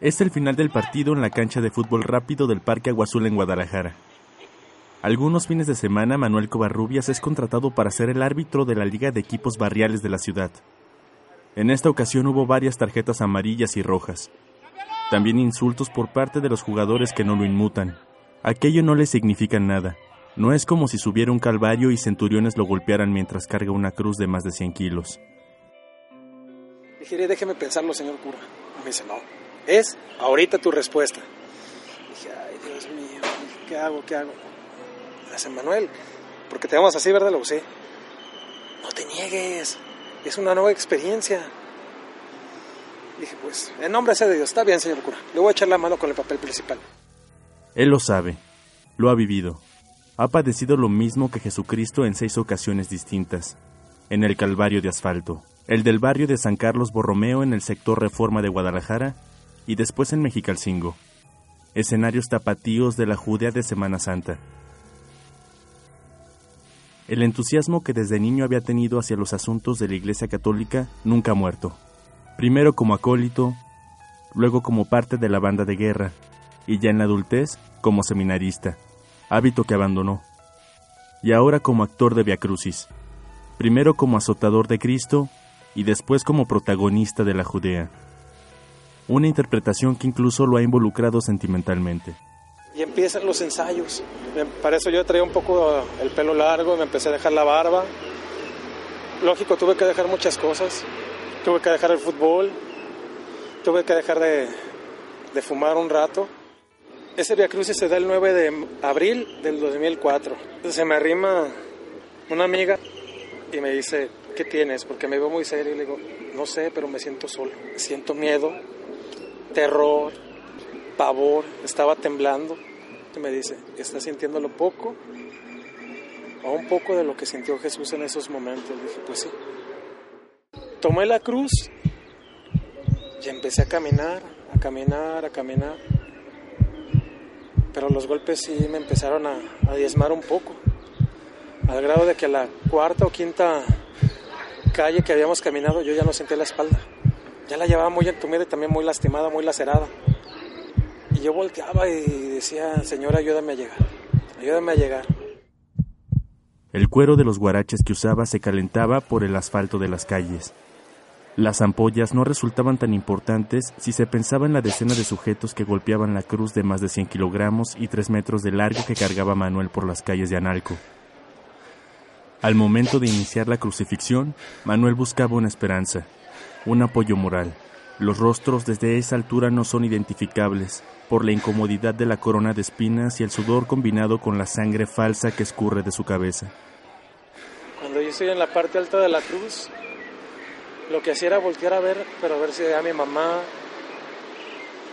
Es el final del partido en la cancha de fútbol rápido del Parque Aguazul en Guadalajara. Algunos fines de semana Manuel Covarrubias es contratado para ser el árbitro de la Liga de Equipos Barriales de la ciudad. En esta ocasión hubo varias tarjetas amarillas y rojas. También insultos por parte de los jugadores que no lo inmutan. Aquello no le significa nada. No es como si subiera un calvario y centuriones lo golpearan mientras carga una cruz de más de 100 kilos. Dije, déjeme pensarlo, señor cura. Me dice, no, es ahorita tu respuesta. Dije, ay, Dios mío, ¿qué hago? ¿Qué hago? Dice, Manuel, porque te vamos así, ¿verdad? Lo sé. No te niegues, es una nueva experiencia. Dije, pues, en nombre de Dios, está bien, señor cura. Le voy a echar la mano con el papel principal. Él lo sabe, lo ha vivido. Ha padecido lo mismo que Jesucristo en seis ocasiones distintas. En el Calvario de Asfalto, el del barrio de San Carlos Borromeo en el sector Reforma de Guadalajara y después en Mexicalcingo, escenarios tapatíos de la Judea de Semana Santa. El entusiasmo que desde niño había tenido hacia los asuntos de la Iglesia Católica nunca ha muerto. Primero como acólito, luego como parte de la banda de guerra, y ya en la adultez como seminarista, hábito que abandonó, y ahora como actor de Via Crucis, primero como azotador de Cristo y después como protagonista de la Judea. Una interpretación que incluso lo ha involucrado sentimentalmente. Y empiezan los ensayos. Para eso yo traía un poco el pelo largo, me empecé a dejar la barba. Lógico, tuve que dejar muchas cosas. Tuve que dejar el fútbol, tuve que dejar de, de fumar un rato ese Via Crucis se da el 9 de abril del 2004. Se me arrima una amiga y me dice, ¿qué tienes? Porque me veo muy serio y le digo, no sé, pero me siento solo. Siento miedo, terror, pavor, estaba temblando. Y me dice, ¿estás sintiendo lo poco? O un poco de lo que sintió Jesús en esos momentos. Dije, pues sí. Tomé la cruz y empecé a caminar, a caminar, a caminar pero los golpes sí me empezaron a, diezmar un poco, al grado de que a la cuarta o quinta calle que habíamos caminado yo ya no sentía la espalda, ya la llevaba muy entumida y también muy lastimada, muy lacerada. Y yo volteaba y decía, Señor, ayúdame a llegar, ayúdame a llegar. El cuero de los guaraches que usaba se calentaba por el asfalto de las calles. Las ampollas no resultaban tan importantes si se pensaba en la decena de sujetos que golpeaban la cruz de más de 100 kilogramos y 3 metros de largo que cargaba Manuel por las calles de Analco. Al momento de iniciar la crucifixión, Manuel buscaba una esperanza, un apoyo moral. Los rostros desde esa altura no son identificables por la incomodidad de la corona de espinas y el sudor combinado con la sangre falsa que escurre de su cabeza. Cuando yo estoy en la parte alta de la cruz, lo que hacía era voltear a ver, pero a ver si a mi mamá,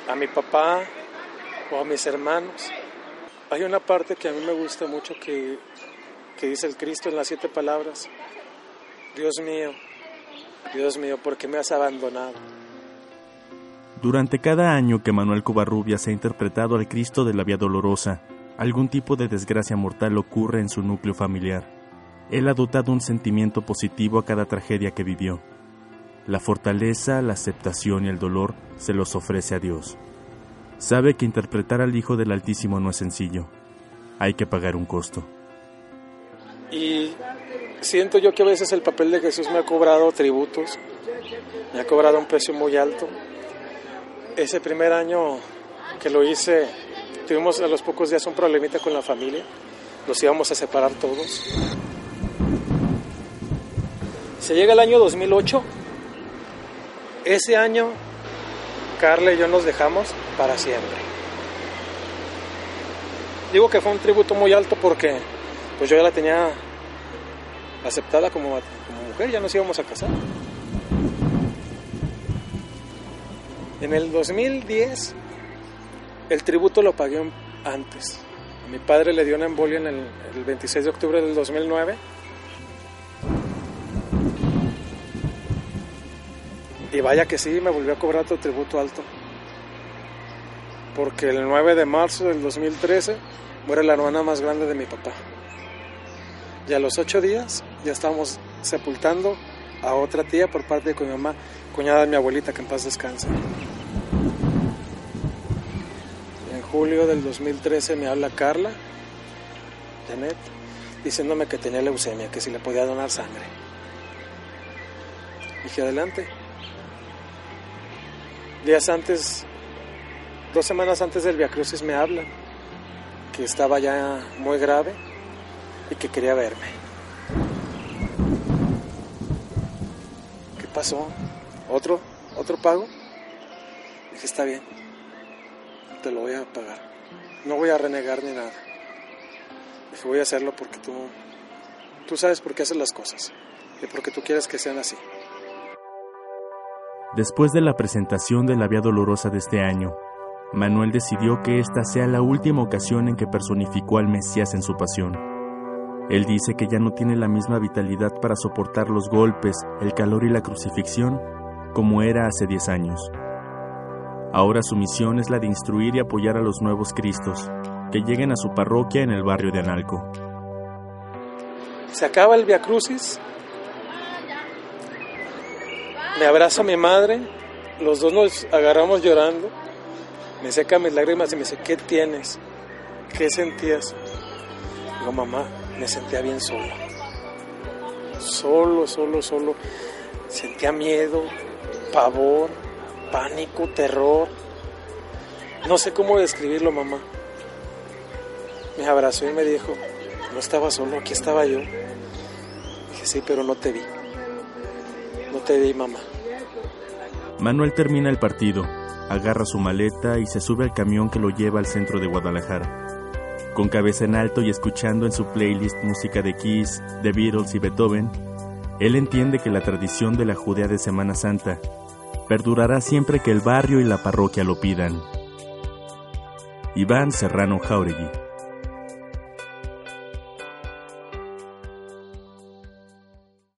a mi papá o a mis hermanos. Hay una parte que a mí me gusta mucho que, que dice el Cristo en las siete palabras. Dios mío, Dios mío, ¿por qué me has abandonado? Durante cada año que Manuel Covarrubias ha interpretado al Cristo de la Vía Dolorosa, algún tipo de desgracia mortal ocurre en su núcleo familiar. Él ha dotado un sentimiento positivo a cada tragedia que vivió. La fortaleza, la aceptación y el dolor se los ofrece a Dios. Sabe que interpretar al Hijo del Altísimo no es sencillo. Hay que pagar un costo. Y siento yo que a veces el papel de Jesús me ha cobrado tributos, me ha cobrado un precio muy alto. Ese primer año que lo hice, tuvimos a los pocos días un problemita con la familia, los íbamos a separar todos. Se llega el año 2008 ese año, Carla y yo nos dejamos para siempre. Digo que fue un tributo muy alto porque pues yo ya la tenía aceptada como, mujer, ya nos íbamos a casar. En el 2010 el tributo lo pagué antes. Mi padre le dio una embolia en el, el 26 de octubre del 2009 Y vaya que sí, me volvió a cobrar otro tributo alto. Porque el 9 de marzo del 2013 muere la hermana más grande de mi papá. Y a los ocho días ya estábamos sepultando a otra tía por parte de mi mamá, cuñada de mi abuelita, que en paz descanse. julio del 2013 me habla Carla, Janet, diciéndome que tenía leucemia, que si le podía donar sangre. Dije, adelante. Días antes, dos semanas antes del Via Crucis me habla que estaba ya muy grave y que quería verme. ¿Qué pasó? ¿Otro? ¿Otro pago? Dije, está bien, te lo voy a pagar. No voy a renegar ni nada. Dije, voy a hacerlo porque tú, tú sabes por qué haces las cosas y porque tú quieres que sean así. Después de la presentación de la Vía Dolorosa de este año, Manuel decidió que esta sea la última ocasión en que personificó al Mesías en su pasión. Él dice que ya no tiene la misma vitalidad para soportar los golpes, el calor y la crucifixión como era hace 10 años. Ahora su misión es la de instruir y apoyar a los nuevos Cristos que lleguen a su parroquia en el barrio de Analco. Se acaba el Via Crucis. Me abraza mi madre, los dos nos agarramos llorando. Me seca mis lágrimas y me dice, ¿qué tienes? ¿Qué sentías? Digo, mamá, me sentía bien solo. Solo, solo, solo. Sentía miedo, pavor, pánico, terror. No sé cómo describirlo, mamá. Me abrazó y me dijo, no estaba solo, aquí estaba yo. Dije, sí, pero no te vi. No te vi, mamá. Manuel termina el partido, agarra su maleta y se sube al camión que lo lleva al centro de Guadalajara. Con cabeza en alto y escuchando en su playlist música de Kiss, The Beatles y Beethoven, él entiende que la tradición de la Judea de Semana Santa perdurará siempre que el barrio y la parroquia lo pidan. Iván Serrano Jauregui